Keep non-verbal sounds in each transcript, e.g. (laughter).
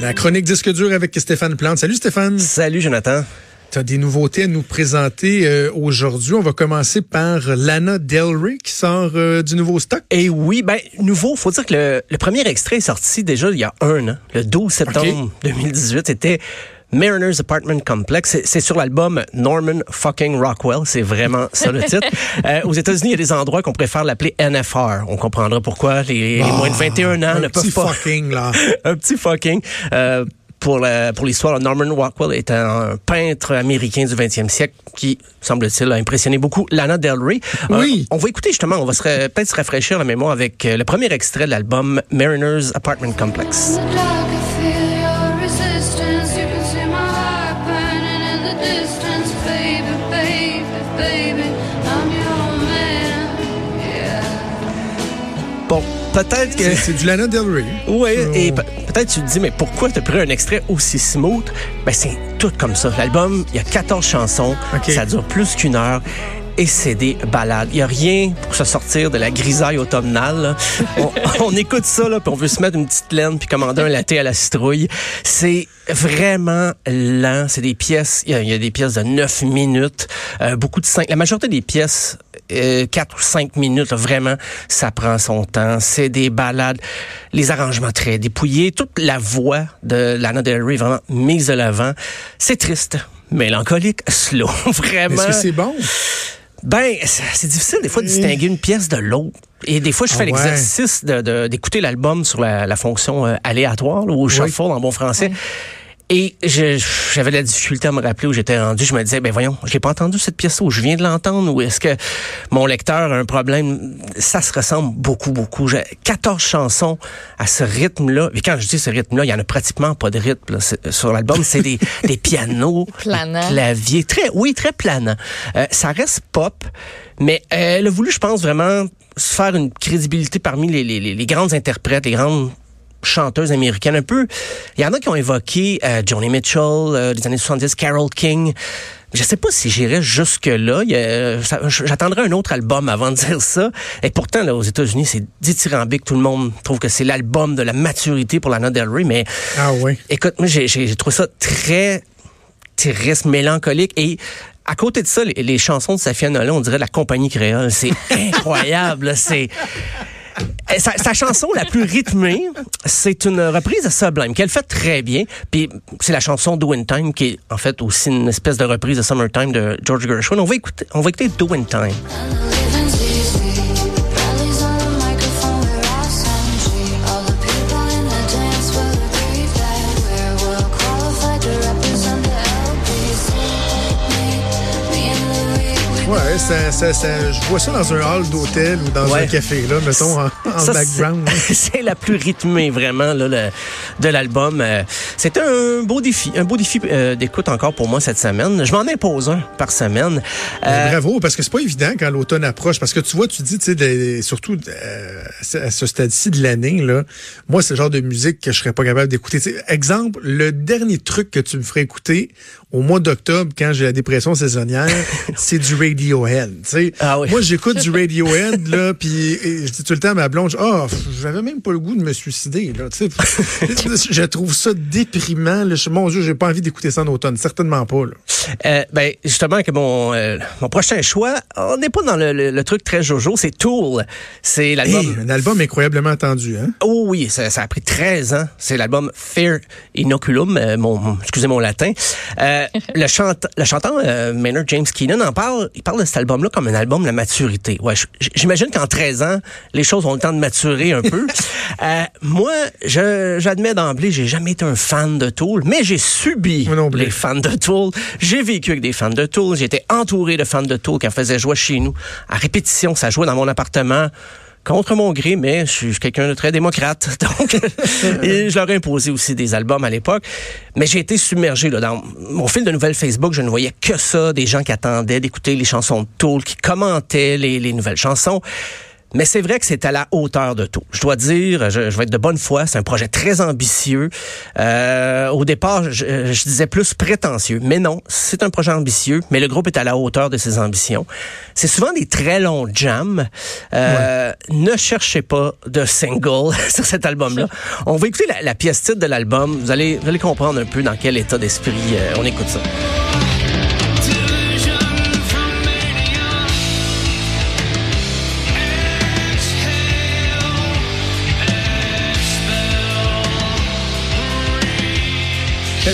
La chronique disque dur avec Stéphane Plante. Salut Stéphane. Salut Jonathan. Tu as des nouveautés à nous présenter euh, aujourd'hui. On va commencer par Lana Del Rey qui sort euh, du nouveau stock. Et oui, ben nouveau, faut dire que le, le, premier extrait est sorti déjà il y a un an, le 12 septembre okay. 2018. C'était Mariner's Apartment Complex. C'est sur l'album Norman fucking Rockwell. C'est vraiment ça le titre. (laughs) Euh, aux États-Unis, il y a des endroits qu'on préfère l'appeler NFR. On comprendra pourquoi les, oh, les, moins de 21 ans ne peuvent pas. Un petit fucking, là. (laughs) un petit fucking. Euh, pour la, pour l'histoire, Norman Rockwell est un peintre américain du 20e siècle qui, semble-t-il, a impressionné beaucoup Lana Del Rey. Oui. Euh, on va écouter justement, on va se peut-être se rafraîchir la mémoire avec le premier extrait de l'album Mariner's Apartment Complex. Peut-être que... C'est du Lana Del Rey. Oui, oh. et peut-être tu te dis, mais pourquoi t'as pris un extrait aussi smooth? Ben, c'est tout comme ça. L'album, il y a 14 chansons. Okay. Ça dure plus qu'une heure et c'est des balades. Il n'y a rien pour se sortir de la grisaille automnale. (laughs) on, on, écoute ça, là, puis on veut se mettre une petite laine puis commander un latte à la citrouille. C'est vraiment lent. C'est des pièces, il y, y, a des pièces de 9 minutes, euh, beaucoup de 5. La majorité des pièces, euh, 4 ou 5 minutes, là, vraiment, ça prend son temps. C'est des balades, les arrangements très dépouillés, toute la voix de Lana Del Rey vraiment mise de l'avant. C'est triste, mélancolique, (laughs) slow, vraiment. Est-ce que c'est bon? Ben, c'est difficile des fois de distinguer une pièce de l'autre. Et des fois, je fais ah ouais. l'exercice d'écouter de, l'album sur la, la fonction euh, aléatoire, là, ou shuffle oui. en bon français. Et j'avais la difficulté à me rappeler où j'étais rendu. Je me disais, ben voyons, je l'ai pas entendu cette pièce-là, je viens de l'entendre, ou est-ce que mon lecteur a un problème? Ça se ressemble beaucoup, beaucoup. J'ai 14 chansons à ce rythme-là. Et quand je dis ce rythme-là, il y en a pratiquement pas de rythme là, sur l'album. C'est des, (laughs) des pianos, planant. claviers, très, oui, très planant. Euh, ça reste pop, mais euh, elle a voulu, je pense, vraiment se faire une crédibilité parmi les, les, les grandes interprètes, les grandes chanteuses américaines un peu. Il y en a qui ont évoqué euh, Joni Mitchell, euh, des années 70, Carole King. Je sais pas si j'irais jusque-là. J'attendrai un autre album avant de dire ça. Et pourtant, là, aux États-Unis, c'est dithyrambique. Tout le monde trouve que c'est l'album de la maturité pour Lana Del Rey. Mais ah oui. écoute, moi, j'ai trouvé ça très triste, mélancolique. Et à côté de ça, les, les chansons de Safia Nolan, on dirait la compagnie créole. C'est (laughs) incroyable. C'est sa, sa, chanson la plus rythmée, c'est une reprise de Sublime qu'elle fait très bien. Puis c'est la chanson Do In Time qui est en fait aussi une espèce de reprise de Summertime de George Gershwin. On va écouter, on va écouter Do In Time. Ça, ça, ça, je vois ça dans un hall d'hôtel ou dans ouais. un café, là, mettons, en, en background. (laughs) C'est la plus rythmée, vraiment, là, le, de l'album. C'est un beau défi, un beau défi euh, d'écoute encore pour moi cette semaine. Je m'en impose un par semaine. Euh, bravo, parce que c'est pas évident quand l'automne approche, parce que tu vois, tu dis, tu sais, surtout euh, à ce stade-ci de l'année, là, moi, c'est le genre de musique que je serais pas capable d'écouter. Exemple, le dernier truc que tu me ferais écouter au mois d'octobre, quand j'ai la dépression saisonnière, (laughs) c'est du Radiohead. Ah oui. Moi, j'écoute du (laughs) Radiohead, là, puis je dis tout le temps à ma blonde, oh, j'avais même pas le goût de me suicider. Là, (laughs) je trouve ça déprimant. Là. Mon Dieu, j'ai pas envie d'écouter ça en automne. Certainement pas. Là. Euh, ben, justement, que mon, euh, mon prochain choix, on n'est pas dans le, le, le, truc très jojo, c'est Tool. C'est l'album... Hey, un album incroyablement attendu. Hein? Oh oui, ça, ça a pris 13 ans. C'est l'album Fear Inoculum, euh, mon, excusez mon latin. Euh, (laughs) le, chant, le chanteur euh, Maynard James Keenan en parle, il parle de cet album-là comme un album de la maturité. Ouais, j'imagine qu'en 13 ans, les choses ont le temps de maturer un peu. (laughs) euh, moi, j'admets d'emblée, j'ai jamais été un fan de Tool, mais j'ai subi les fans de Tool. J'ai vécu avec des fans de Tool, j'ai été entouré de fans de Tool qui en faisaient jouer chez nous. À répétition, ça jouait dans mon appartement contre mon gré, mais je suis quelqu'un de très démocrate. (laughs) Donc, et je leur ai imposé aussi des albums à l'époque. Mais j'ai été submergé là, dans mon fil de nouvelles Facebook. Je ne voyais que ça, des gens qui attendaient d'écouter les chansons de Tool, qui commentaient les, les nouvelles chansons. Mais c'est vrai que c'est à la hauteur de tout. Je dois dire, je, je vais être de bonne foi, c'est un projet très ambitieux. Euh, au départ, je, je, disais plus prétentieux, mais non, c'est un projet ambitieux, mais le groupe est à la hauteur de ses ambitions. C'est souvent des très longs jams. Euh, ouais. Ne cherchez pas de single (laughs) sur cet album-là. On va écouter la, la pièce titre de l'album. Vous allez, vous allez comprendre un peu dans quel état d'esprit euh, on écoute ça.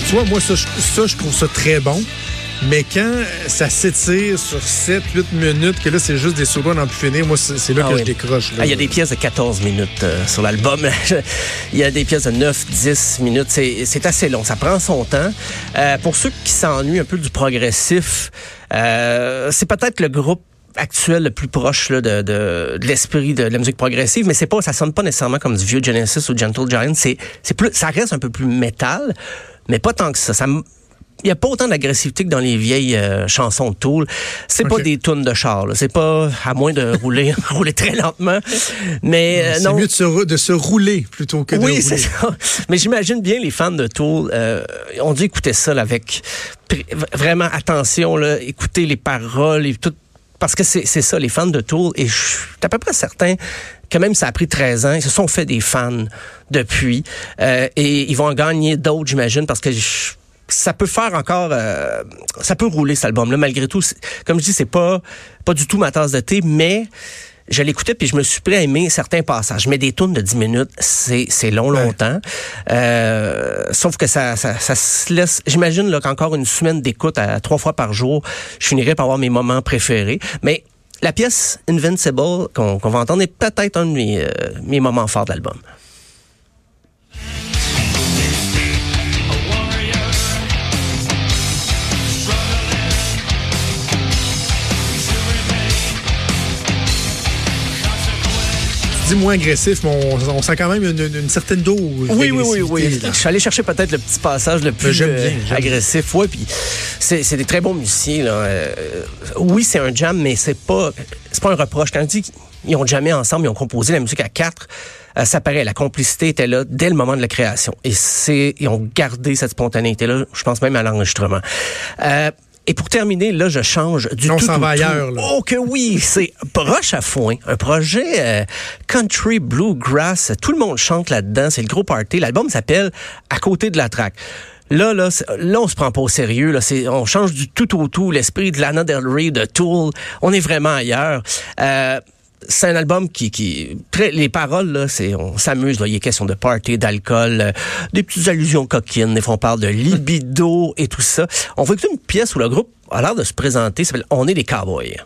Tu vois, moi, ça, ça, je trouve ça très bon. Mais quand ça s'étire sur 7, 8 minutes, que là, c'est juste des solos en plus finir, moi, c'est là ah que oui. je décroche. Il ah, y a des pièces de 14 minutes euh, sur l'album. Il y a des pièces de 9, 10 minutes. (laughs) C'est assez long. Ça prend son temps. Euh, pour ceux qui s'ennuient un peu du progressif, euh, c'est peut-être le groupe actuel le plus proche là, de, de, de l'esprit de, de, la musique progressive, mais c'est pas, ça sonne pas nécessairement comme du vieux Genesis ou Gentle Giant. C'est, c'est plus, ça reste un peu plus métal mais pas tant que ça. ça il n'y a pas autant d'agressivité que dans les vieilles euh, chansons de Tool. C'est okay. pas des tunes de char. C'est pas à moins de (laughs) rouler, (laughs) rouler très lentement. Mais euh, c'est mieux de se, de se, rouler plutôt que de oui, rouler. c'est ça. Mais j'imagine bien les fans de Tool euh, ont dû écouter ça là, avec vraiment attention, là, écouter les paroles et tout. Parce que c'est ça, les fans de Tool. Et je suis à peu près certain que même ça a pris 13 ans, ils se sont fait des fans depuis. Euh, et ils vont en gagner d'autres, j'imagine, parce que je, ça peut faire encore euh, ça peut rouler cet album là malgré tout comme je dis c'est pas pas du tout ma tasse de thé mais je l'écoutais puis je me suis pris à aimer certains passages. Mais des tunes de 10 minutes, c'est c'est long ouais. longtemps. Euh, sauf que ça, ça, ça se laisse. J'imagine là qu'encore une semaine d'écoute à trois fois par jour, je finirais par avoir mes moments préférés. Mais la pièce Invincible qu'on qu va entendre est peut-être un de mes, euh, mes moments forts de l'album. Dis moins agressif, mais on, on, sent quand même une, une certaine dose. Oui, oui, oui, oui. Je suis allé chercher peut-être le petit passage le plus bien, euh, agressif. Oui, puis c'est des très bons musiciens. Là. Euh, oui, c'est un jam, mais c'est pas c'est pas un reproche. Quand je dis qu'ils ont jamais ensemble, ils ont composé la musique à quatre. Euh, ça paraît, la complicité était là dès le moment de la création. Et c'est, ils ont gardé cette spontanéité-là, je pense même à l'enregistrement. Et pour terminer, là, je change du tout. On s'en va ailleurs. Là. Oh que oui, c'est Broche à foin, un projet euh, country bluegrass. Tout le monde chante là-dedans. C'est le gros party. L'album s'appelle À côté de la traque. Là, là, là, on se prend pas au sérieux. Là, c'est, on change du tout au tout. L'esprit de Lana Del Rey, de Tool. On est vraiment ailleurs. Euh, c'est un album qui, qui les paroles là, c'est on s'amuse là, il est question de party, d'alcool, euh, des petites allusions coquines, des fois on parle de libido et tout ça. On va une pièce où le groupe a l'air de se présenter, ça s'appelle On est des cowboys.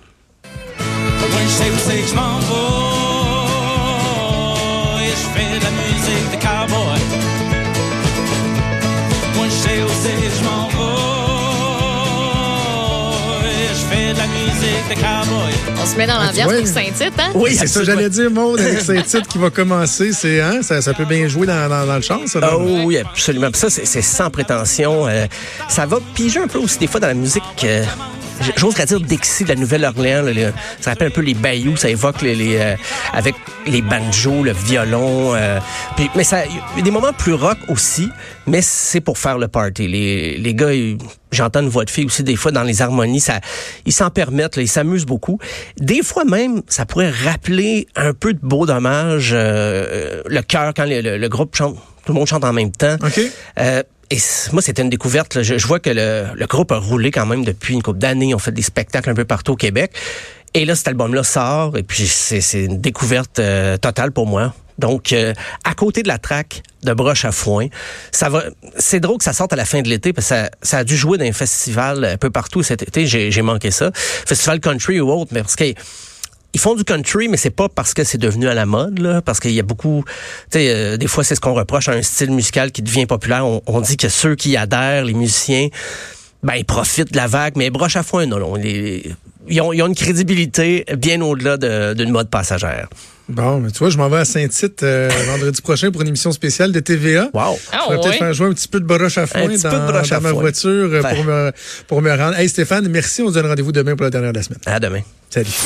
On se met dans l'ambiance avec Saint-Tite, hein? Oui, c'est ça, j'allais dire, Maud, (laughs) avec Saint-Tite qui va commencer. C'est, hein, ça, ça, peut bien jouer dans, dans, dans le chant, ça. Oh, oui, absolument. ça, c'est sans prétention. Euh, ça va piger un peu aussi des fois dans la musique. Euh, J'oserais dire Dixie de la Nouvelle-Orléans. Ça rappelle un peu les bayous. Ça évoque les, les euh, avec les banjos, le violon. Euh, puis, mais ça, il y a des moments plus rock aussi. Mais c'est pour faire le party. Les, les gars, j'entends une voix de fille aussi des fois dans les harmonies. Ça, ils s'en permettent. Là, ils s'amusent beaucoup. Des fois même, ça pourrait rappeler un peu de beau dommage euh, le cœur quand le, le, le, groupe chante. Tout le monde chante en même temps. Okay. Euh, et moi, c'était une découverte. Là. Je, je, vois que le, le, groupe a roulé quand même depuis une couple d'années. On fait des spectacles un peu partout au Québec. Et là, cet album-là sort. Et puis, c'est une découverte euh, totale pour moi. Donc, euh, à côté de la track de Broche à foin, ça va. C'est drôle que ça sorte à la fin de l'été parce que ça, ça, a dû jouer dans un festival un peu partout cet été. J'ai manqué ça. Festival country ou autre, mais parce que ils font du country, mais c'est pas parce que c'est devenu à la mode, là, parce qu'il y a beaucoup, tu sais, euh, des fois c'est ce qu'on reproche à un style musical qui devient populaire. On, on, dit que ceux qui adhèrent, les musiciens, ben ils profitent de la vague, mais broche à foin, non, non. Les, ils ont, ils ont une crédibilité bien au-delà de- d'une mode passagère. Bon, mais tu vois, je m'en vais à Saint-Tite euh, (laughs) vendredi prochain pour une émission spéciale de TVA. Wow. Ah, Je vais peut-être faire jouer un petit peu de broche à foin Un petit dans, peu de broche dans à ma foin. voiture euh, Ben. pour, me, pour me rendre. Hey Stéphane, merci. On se donne rendez-vous demain pour la dernière de la semaine. À demain. Salut.